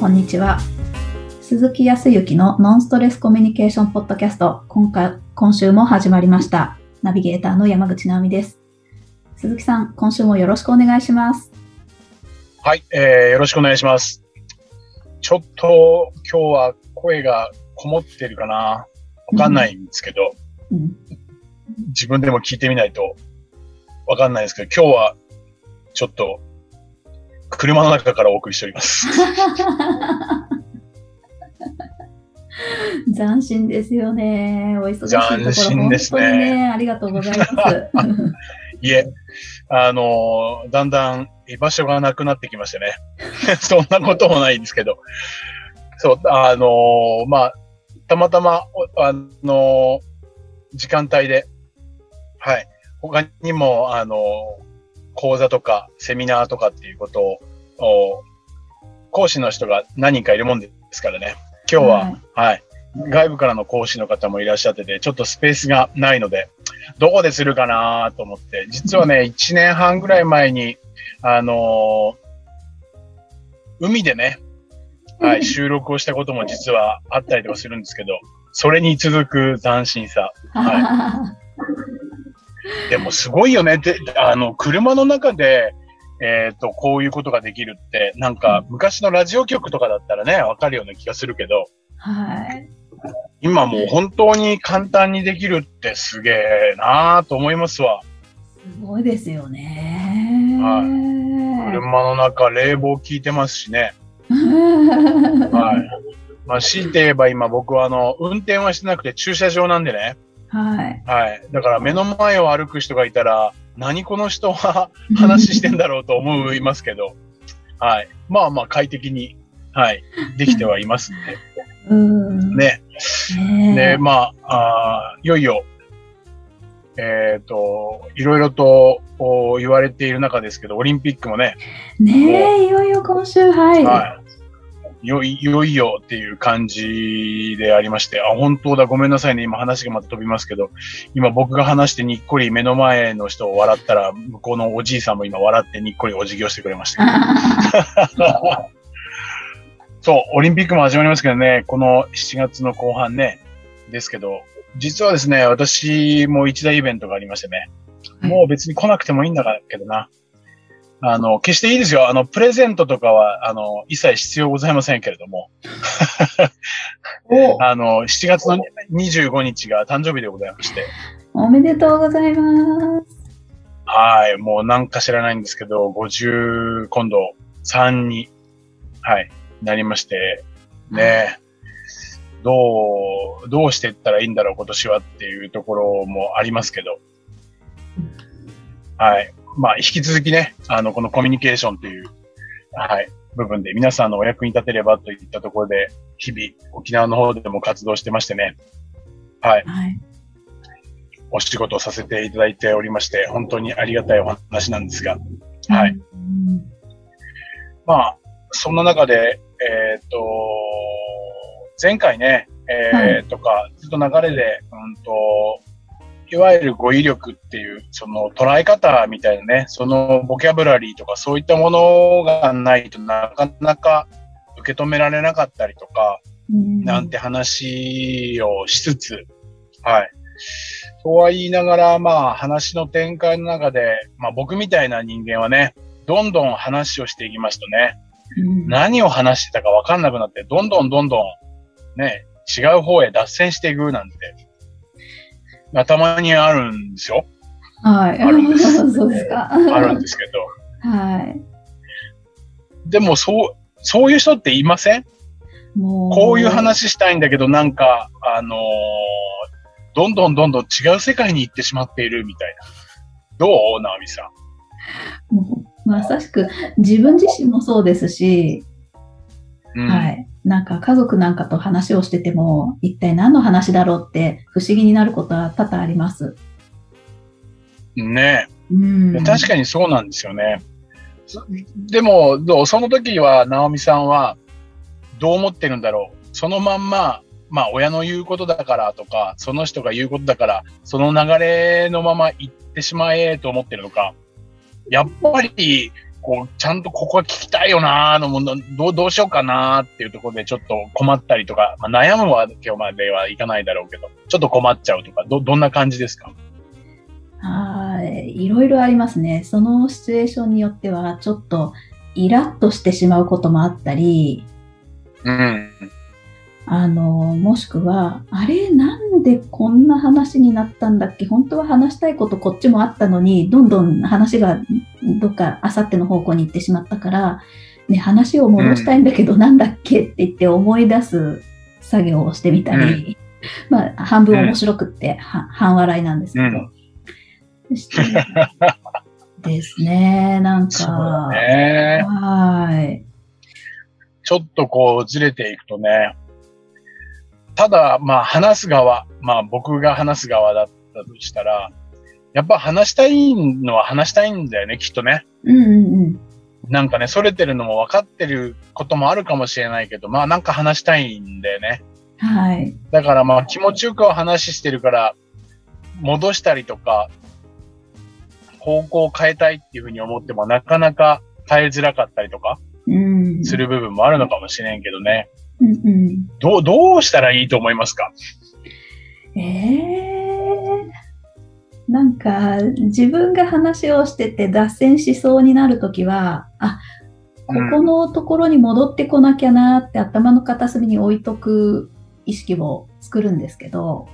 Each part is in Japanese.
こんにちは。鈴木康之のノンストレスコミュニケーションポッドキャスト、今回、今週も始まりました。ナビゲーターの山口直美です。鈴木さん、今週もよろしくお願いします。はい、えー、よろしくお願いします。ちょっと今日は声がこもってるかなわかんないんですけど、うん、自分でも聞いてみないとわかんないですけど、今日はちょっと車の中からお送りしております。斬新ですよね。お忙しいところ、斬新ですね本当にね、ありがとうございます。いえ、あのーだんだん居場所がなくなってきましてね。そんなこともないんですけど。そう、あのーまあ、たまたま、おあのー時間帯で、はい。他にも、あのー講座とかセミナーとかっていうことを、お講師の人が何人かいるもんですからね。今日は、はい。外部からの講師の方もいらっしゃってて、ちょっとスペースがないので、どこでするかなと思って、実はね、1年半ぐらい前に、あのー海でね、はい、収録をしたことも実はあったりとかするんですけど、それに続く斬新さ。は でもすごいよねって、あの、車の中で、えっ、と、こういうことができるって、なんか昔のラジオ局とかだったらね、わかるような気がするけど、はい。今もう本当に簡単にできるってすげえなぁと思いますわ。すごいですよね。はい車の中冷房効いてますしね。はい。まあ、強いて言えば今僕はあの、運転はしてなくて駐車場なんでね。はい。はい。だから目の前を歩く人がいたら、何この人は話してんだろうと思いますけど、はい。まあまあ快適に、はい、できてはいますんうん。で。ね。ねで、まあ、あーいよいよ、えっ、と、いろいろとお言われている中ですけど、オリンピックもね、ねえ、いよいよ今週、はい。はい。よい、いよいよっていう感じでありまして、あ、本当だ、ごめんなさいね、今話がまた飛びますけど、今僕が話してにっこり目の前の人を笑ったら、向こうのおじいさんも今笑ってにっこりお辞儀をしてくれました。そう、オリンピックも始まりますけどね、この7月の後半ね、ですけど、実はですね、私も一大イベントがありましてね、はい。もう別に来なくてもいいんだけどな。あの、決していいですよ。あの、プレゼントとかは、あの、一切必要ございませんけれども、お。あの、7月の25日が誕生日でございまして、おめでとうございます。はい、もうなんか知らないんですけど、50、今度3に、はい、なりまして、ね、どう、どうしていったらいいんだろう、今年はっていうところもありますけど、はい。まあ、引き続きね、あの、このコミュニケーションという、はい、部分で皆さんのお役に立てればといったところで、日々、沖縄の方でも活動してましてね、はい、はい。お仕事をさせていただいておりまして、本当にありがたいお話なんですが、はい。うん。まあ、そんな中で、えっ、と、前回ね、えーとか、ずっと流れで、うんと、いわゆる語彙力っていう、その捉え方みたいなね、そのボキャブラリーとかそういったものがないとなかなか受け止められなかったりとか、うんなんて話をしつつ、はい。とは言いながら、まあ話の展開の中で、まあ僕みたいな人間はね、どんどん話をしていきますとね、うん何を話してたかわかんなくなって、どんどんどんどん、ね、違う方へ脱線していくなんて、まあたまにあるんですよ。はい。あるんですそうですか。あるんですけど。はい。でもそう、そういう人っていません？こういう話したいんだけど、なんか、あのーどんどんどんどん違う世界に行ってしまっているみたいな。どう？直美さん。もうまさしく自分自身もそうですし、うん、はい。なんか家族なんかと話をしてても、一体何の話だろうって不思議になることは多々あります。ねうん。え。確かにそうなんですよね。そでも、どうその時は、直美さんは、どう思ってるんだろう。そのまんま、まあ、親の言うことだからとか、その人が言うことだから、その流れのまま行ってしまえと思ってるのか、やっぱり、ここう、ちゃんとここは聞きたいよなーのもの、どう、どうしようかなーっていうところでちょっと困ったりとか、まあ、悩むは今日まではいかないだろうけど、ちょっと困っちゃうとか、ど、どんな感じですか？はい。いろいろありますね。そのシチュエーションによっては、ちょっとイラッとしてしまうこともあったり、うん。あの、もしくは、あれ、なんでこんな話になったんだっけ？本当は話したいことこっちもあったのに、どんどん話がどっかあさっての方向に行ってしまったから、ね、話を戻したいんだけど、なんだっけって言って思い出す作業をしてみたり、まあ、半分面白くって、は半笑いなんですけど。うん。ですね、なんそうだか、ね。はい。ちょっとこうずれていくとね、ただ、まあ話す側、まあ僕が話す側だったとしたら、やっぱ話したいのは話したいんだよね、きっとね。うんうんうん。なんかね、それてるのも分かってることもあるかもしれないけど、まあなんか話したいんだよね。はい。だからまあ気持ちよくは話してるから、戻したりとか、方向を変えたいっていうふうに思ってもなかなか変えづらかったりとかうん。する部分もあるのかもしれんけどね。うんうん。どう、どうしたらいいと思いますか？ええなんか、自分が話をしてて脱線しそうになるときは、あ、ここのところに戻ってこなきゃなって頭の片隅に置いとく意識を作るんですけど、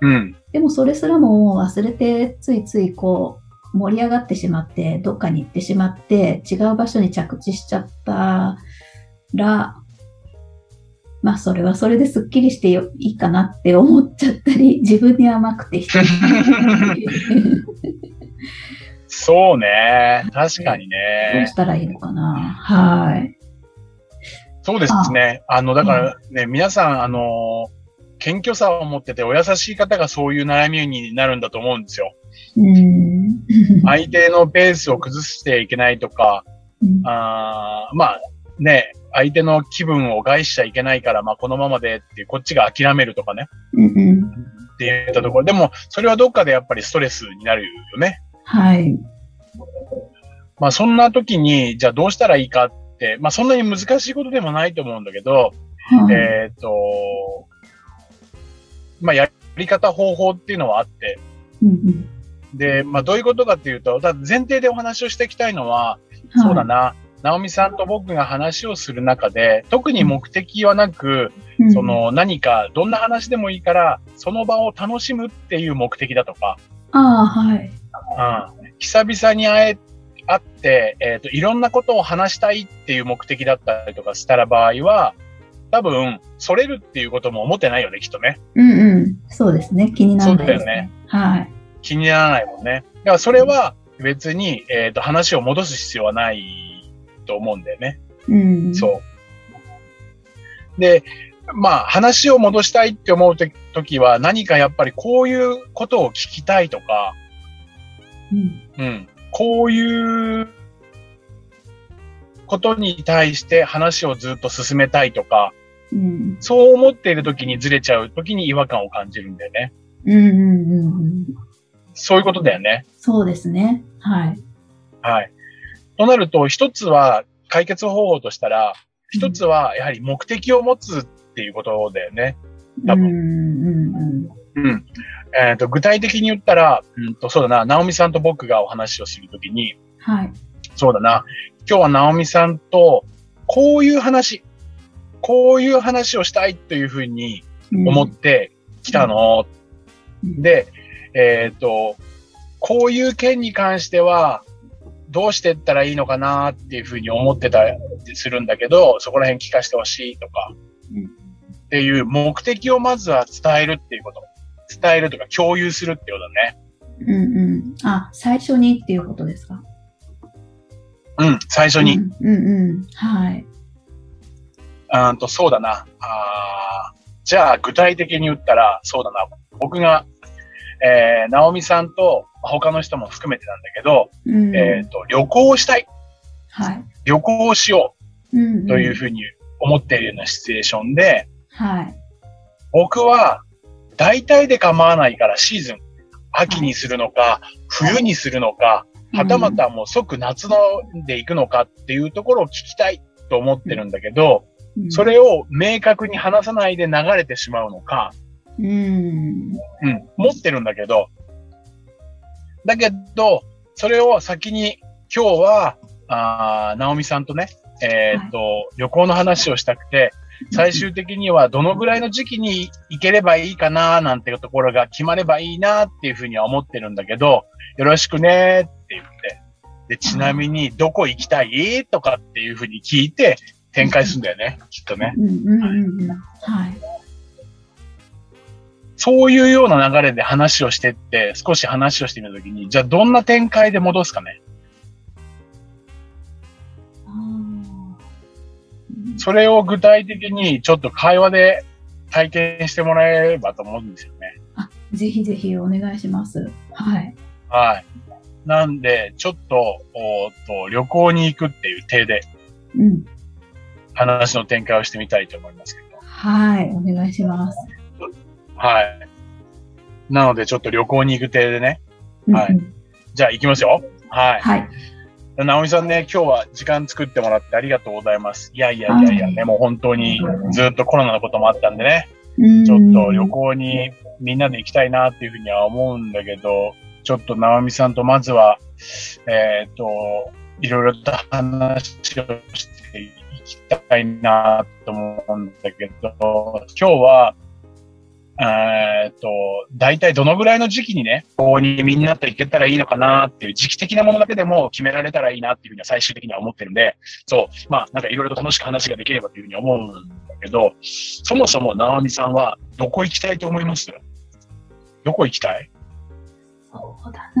うん。でもそれすらも忘れて、ついついこう、盛り上がってしまって、どっかに行ってしまって、違う場所に着地しちゃったら、まあそれはそれですっきりしてよいいかなって思っちゃったり、自分に甘くてそうね。確かにどうね。したらいいのかなはい。そうですね。あの、だからね、皆さん、あの、謙虚さを持っててお優しい方がそういう悩みになるんだと思うんですよ。うん。相手のペースを崩していけないとか、うんあーまあね、相手の気分を害しちゃいけないから、まあこのままでってこっちが諦めるとかね、うんうん。って言ったところ。でも、それはどっかでやっぱりストレスになるよね。はい。まあそんな時に、じゃあどうしたらいいかって、まあそんなに難しいことでもないと思うんだけど、はいえっ、と、まあやり方方法っていうのはあって、うんうんで、まあどういうことかっていうと、だ前提でお話をしていきたいのは、はいそうだな、直美さんと僕が話をする中で、特に目的はなく、うんその何か、どんな話でもいいから、その場を楽しむっていう目的だとか、ああ、はい。うん、久々に会え、会って、えっ、と、いろんなことを話したいっていう目的だったりとかしたら場合は、多分、それるっていうことも思ってないよね、きっとね。うんうん。そうですね。気にならないですそうだよね。はい。気にならないもんね。だからそれは別に、えっ、と、話を戻す必要はないと思うんだよね。うん。そう。で、まあ、話を戻したいって思うときは、何かやっぱりこういうことを聞きたいとか、うん。うん、こういうことに対して話をずっと進めたいとか、うん。そう思っているときにずれちゃうときに違和感を感じるんだよね。うんうんうんうん。そういうことだよね。そうですね。はい。はい。となると、一つは解決方法としたら、一つはやはり目的を持つっていうことだよね。多分うんうん。えっ、と、具体的に言ったら、うんと、そうだな、ナオミさんと僕がお話をするときに、はい。そうだな、今日はナオミさんと、こういう話、こういう話をしたいというふうに思ってきたの。うん、で、えっ、と、こういう件に関しては、どうしていったらいいのかなっていうふうに思ってたりするんだけど、そこら辺聞かせてほしいとか、うんっていう目的をまずは伝えるっていうこと。伝えるとか共有するっていうことだね。うんうん。あ、最初にっていうことですか？うん、最初に。うんうんうん。はい。うんと、そうだな。あーじゃあ、具体的に言ったら、そうだな。僕が、えー、ナオミさんと、まあ他の人も含めてなんだけど、うん。えっ、と、旅行をしたい。はい。旅行をしようというふうに思っているようなシチュエーションで、はい。僕は、大体で構わないからシーズン、秋にするのか、冬にするのか、はたまたもう即夏ので行くのかっていうところを聞きたいと思ってるんだけど、うんそれを明確に話さないで流れてしまうのか、うん。うん、持ってるんだけど、だけど、それを先に今日は、あー直美さんとね、えーっと、旅行の話をしたくて、最終的にはどのぐらいの時期に行ければいいかななんていうところが決まればいいなっていうふうには思ってるんだけど、よろしくねって言って、で、ちなみにどこ行きたい？とかっていうふうに聞いて展開するんだよね、きっとね。うんうんうんうん。はい。そういうような流れで話をしてって、少し話をしてみたときに、じゃあどんな展開で戻すかね。それを具体的にちょっと会話で体験してもらえればと思うんですよね。あ、ぜひぜひお願いします。はい。はい。なんで、ちょっと、おーっと、旅行に行くっていう体でうん。話の展開をしてみたいと思いますけど。はい。お願いします。はい。なので、ちょっと旅行に行く体でね。はいうんうんじゃあ行きますよ。はい。はい。直美さんね、今日は時間作ってもらってありがとうございます。いやいやいやいやね、もう本当にずっとコロナのこともあったんでね、ちょっと旅行にみんなで行きたいなっていうふうには思うんだけど、ちょっと直美さんとまずは、えっ、と、いろいろと話をしていきたいなと思うんだけど、今日は、えっと、大体どのぐらいの時期にね、ここにみんなと行けたらいいのかなっていう時期的なものだけでも決められたらいいなっていうふうには最終的には思ってるんで、そう、まあなんかいろいろと楽しく話ができればというふうに思うんだけど、そもそも直美さんはどこ行きたいと思います？どこ行きたい？そうだ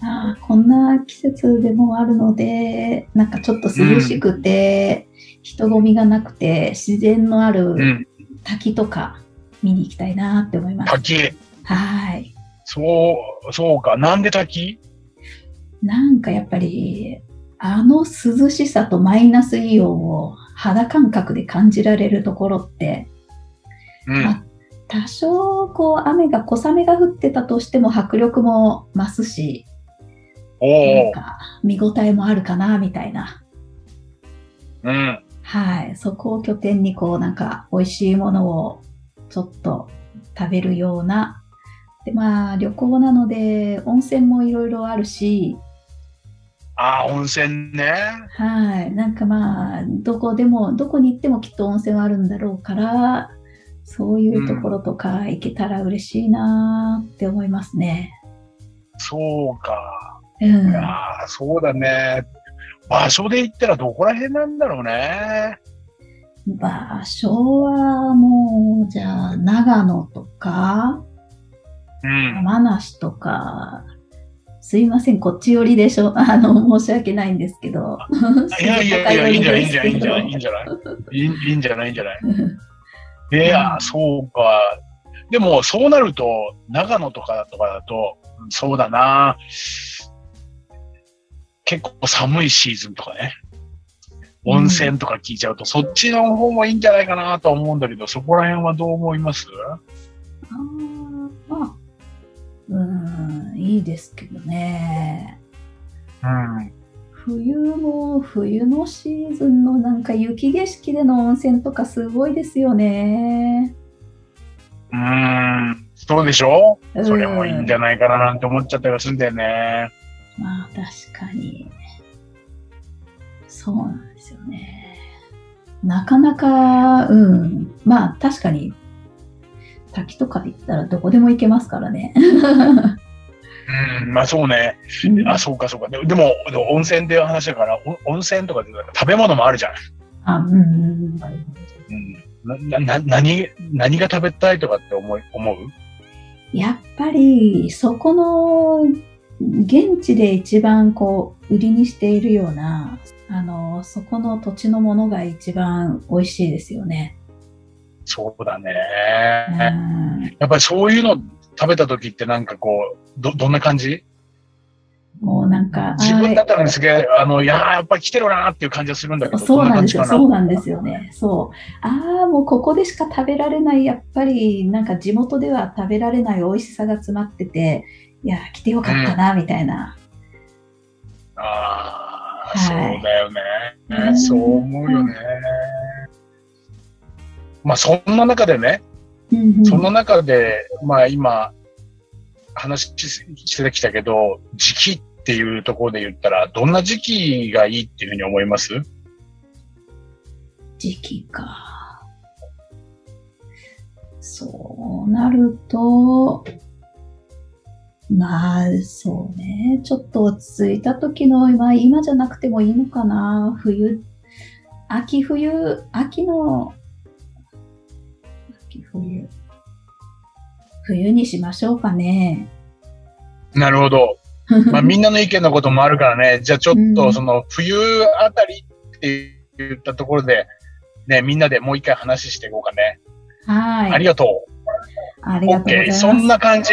な。こんな季節でもあるので、なんかちょっと涼しくて、人混みがなくて、自然のあるうん。滝とか見に行きたいなって思います。滝。はい。そう、そうか。なんで滝？なんかやっぱり、あの涼しさとマイナスイオンを肌感覚で感じられるところって、うん。あ多少こう雨が小雨が降ってたとしても迫力も増すし。なんか見応えもあるかなみたいな。うん。はい。そこを拠点にこうなんか美味しいものをちょっと食べるような。で、まあ旅行なので温泉もいろいろあるし、ああ、温泉ね。はい。なんかまあ、どこでも、どこに行ってもきっと温泉はあるんだろうから、そういうところとか行けたら嬉しいなって思いますね。そうか。うん。いやーそうだね。場所で言ったらどこら辺なんだろうね。場所はもう、じゃあ、長野とか、うん。山梨とか、すいません、こっち寄りでしょ。あの、申し訳ないんですけど。いやいやいや、いいんじゃない、いいんじゃない、いいんじゃない、いいんゃじゃない、いいんじゃない、いいんじゃ。ない いや、そうか。でも、そうなると、長野とかとかだと、そうだな。結構寒いシーズンとかね。温泉とか聞いちゃうと、そっちの方もいいんじゃないかなと思うんだけど、そこら辺はどう思います？ああ、うん、いいですけどね。うん。冬も冬のシーズンのなんか雪景色での温泉とかすごいですよね。うーん。そうでしょ？うんそれもいいんじゃないかななんて思っちゃったりはするんだよね。まあ確かに。そうなんですよね。なかなか、うん。まあ確かに滝とかで行ったらどこでも行けますからね。うん、まあそうね。うんあ、そうかそうか。ででも、温泉っていう話だから、お温泉とかで食べ物もあるじゃん。あ、うんうんうん。うん。な、な、何、何が食べたいとかって思い、思う？やっぱりそこの現地で一番こう売りにしているようなあのそこの土地のものが一番美味しいですよね。そうだね。うんやっぱりそういうの食べた時ってなんかこう、ど、どんな感じ？もうなんか自分だあったらすげえ、あの、いやーやっぱり来てるなーっていう感じがするんだけど、そうなんですよ。そうなんですよね。そう。ああ、もうここでしか食べられない、やっぱりなんか地元では食べられない美味しさが詰まってて、いや、来てよかったな、みたいな。そうだよね、うんそう思うよね。まあ、そんな中でね、うんうんその中で、まあ今、話してきたけど、時期っていうところで言ったら、どんな時期がいいっていうふうに思います？時期か。そうなると、まあ、そうね。ちょっと落ち着いた時の、まあ今じゃなくてもいいのかな。冬、秋冬、秋の、秋冬。冬にしましょうかね。なるほど。まあみんなの意見のこともあるからね。じゃあちょっうんとその冬あたりって言ったところで、ね、みんなでもう一回話していこうかね。はい。ありがとう。ありがとうござい。ます。そんな感じ。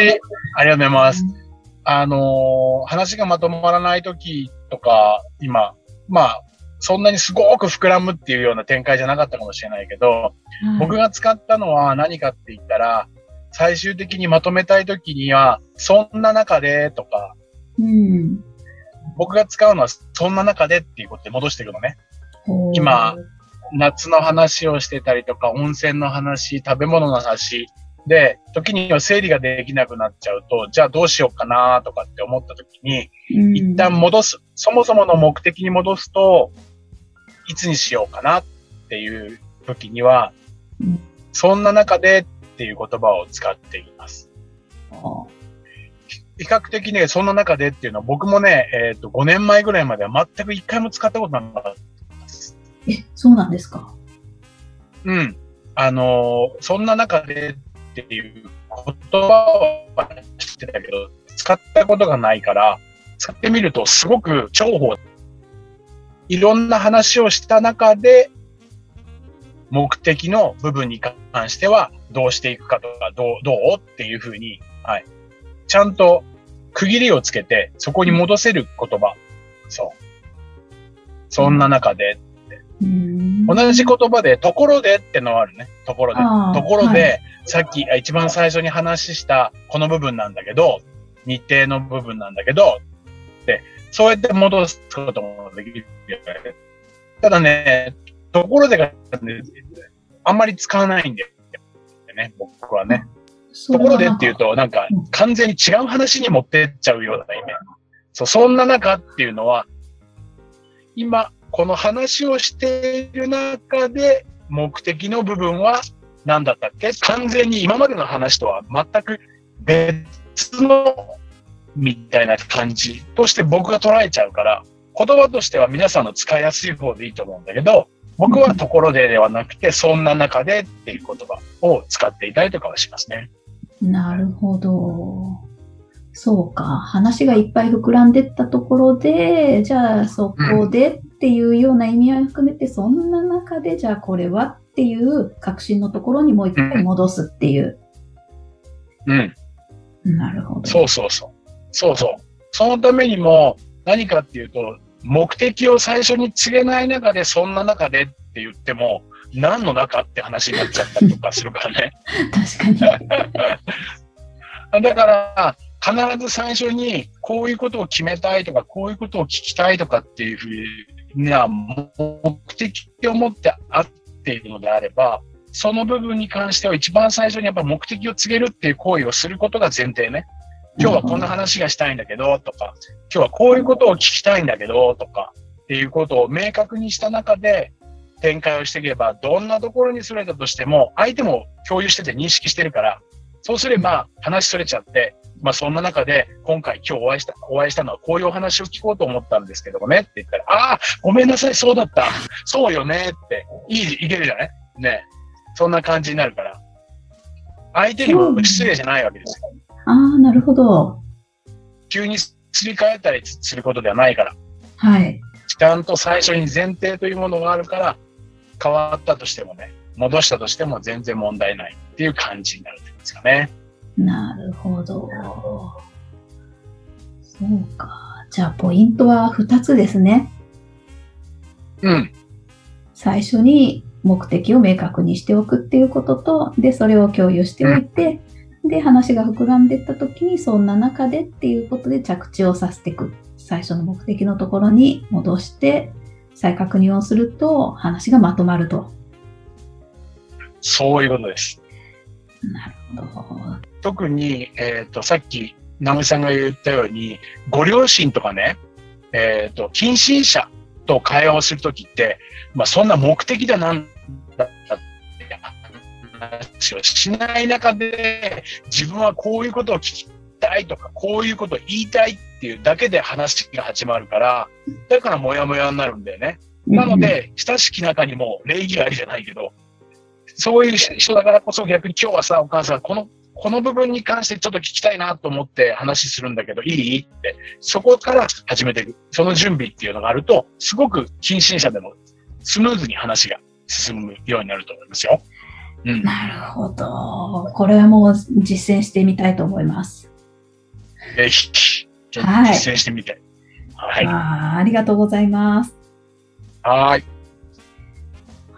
ありがとうございます。うんあのー話がまとまらない時とか、今、まあ、そんなにすごく膨らむっていうような展開じゃなかったかもしれないけど、はい僕が使ったのは何かって言ったら、最終的にまとめたい時には、そんな中でとか、うん。僕が使うのはそんな中でっていうことで戻していくのね。今、夏の話をしてたりとか、温泉の話、食べ物の話、で、時には整理ができなくなっちゃうと、じゃあどうしようかなとかって思った時に、うん一旦戻す。そもそもの目的に戻すと、いつにしようかなっていう時にはうん、そんな中でっていう言葉を使っています。比較的ね、そんな中でっていうのは僕もね、えっ、と、5年前ぐらいまでは全く一回も使ったことなかったです。え、そうなんですか？うん。あのーそんな中でっていう言葉は知ってたけど、使ったことがないから、使ってみるとすごく重宝。いろんな話をした中で、目的の部分に関してはどうしていくかとか、どう、どう？っていうふうに、はい。ちゃんと区切りをつけて、そこに戻せる言葉。そう。そんな中で、同じ言葉で、ところでってのはあるね。ところでところで、はさっき、あ一番最初に話したこの部分なんだけど、日程の部分なんだけど、で、そうやって戻すこともできる。ただね、ところでが、ね、あんまり使わないんだよね、僕はね。ところでっていうと、なんかうん、完全に違う話に持ってっちゃうようなイメージ。そう、そんな中っていうのは、今、この話をしている中で、目的の部分は何だったっけ？完全に今までの話とは全く別の、みたいな感じとして僕が捉えちゃうから、言葉としては皆さんの使いやすい方でいいと思うんだけど、僕はところでではなくて、そんな中でっていう言葉を使っていたりとかはしますね。なるほど。そうか。話がいっぱい膨らんでったところで、じゃあそこでっていうような意味合いを含めて、そんな中で、じゃあこれはっていう確信のところにもう一回戻すっていう。うん。なるほど。そうそうそう。そうそう。そのためにも何かっていうと、目的を最初に告げない中で、そんな中でって言っても、何の中って話になっちゃったりとかするからね。確かに。だから、必ず最初にこういうことを決めたいとか、こういうことを聞きたいとかっていうふうな目的を持ってあっているのであれば、その部分に関しては一番最初にやっぱ目的を告げるっていう行為をすることが前提ね。今日はこんな話がしたいんだけど、とか、今日はこういうことを聞きたいんだけど、とか、っていうことを明確にした中で展開をしていけば、どんなところにそれたとしても、相手も共有してて認識してるから、そうすれば話それちゃって、まあそんな中で、今回今日お会いした、お会いしたのはこういうお話を聞こうと思ったんですけどもねって言ったら、ああ、ごめんなさい、そうだった。そうよねって、いい、いけるじゃない？ね。そんな感じになるから。相手にも失礼じゃないわけですよ。ああ、なるほど。急にすり替えたりすることではないから。はい。ちゃんと最初に前提というものがあるから、変わったとしてもね、戻したとしても全然問題ないっていう感じになるんですかね。なるほど。そうか。じゃあ、ポイントは2つですね。うん。最初に目的を明確にしておくっていうことと、で、それを共有しておいて、で、話が膨らんでいった時に、そんな中でっていうことで着地をさせていく。最初の目的のところに戻して再確認をすると話がまとまると。そういうことです。なるほど。特に、えっ、ー、と、さっき、直美さんが言ったように、ご両親とかね、えっ、ー、と、近親者と会話をするときって、まあ、そんな目的だなんだって話をしない中で、自分はこういうことを聞きたいとか、こういうことを言いたいっていうだけで話が始まるから、だからモヤモヤになるんだよね。なので、親しき中にも礼儀ありじゃないけど、そういう人だからこそ逆に今日はさ、お母さん、この、この部分に関してちょっと聞きたいなと思って話するんだけど、いい？って、そこから始めていく。その準備っていうのがあると、すごく近親者でもスムーズに話が進むようになると思いますよ。うん、なるほど。これはもう実践してみたいと思います。ぜひ、実践してみて。はい。あありがとうございます。はい。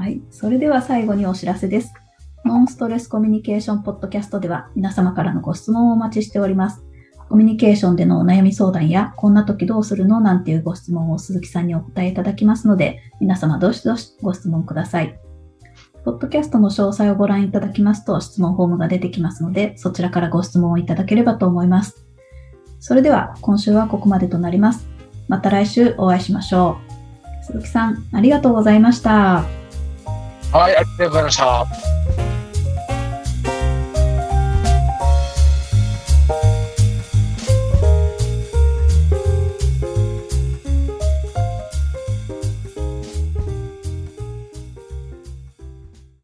はい。それでは最後にお知らせです。ノンストレスコミュニケーションポッドキャストでは皆様からのご質問をお待ちしております。コミュニケーションでのお悩み相談や、こんな時どうするのなんていうご質問を鈴木さんにお答えいただきますので、皆様どしどしご質問ください。ポッドキャストの詳細をご覧いただきますと質問フォームが出てきますので、そちらからご質問をいただければと思います。それでは今週はここまでとなります。また来週お会いしましょう。鈴木さん、ありがとうございました。はい、ありがとうございました。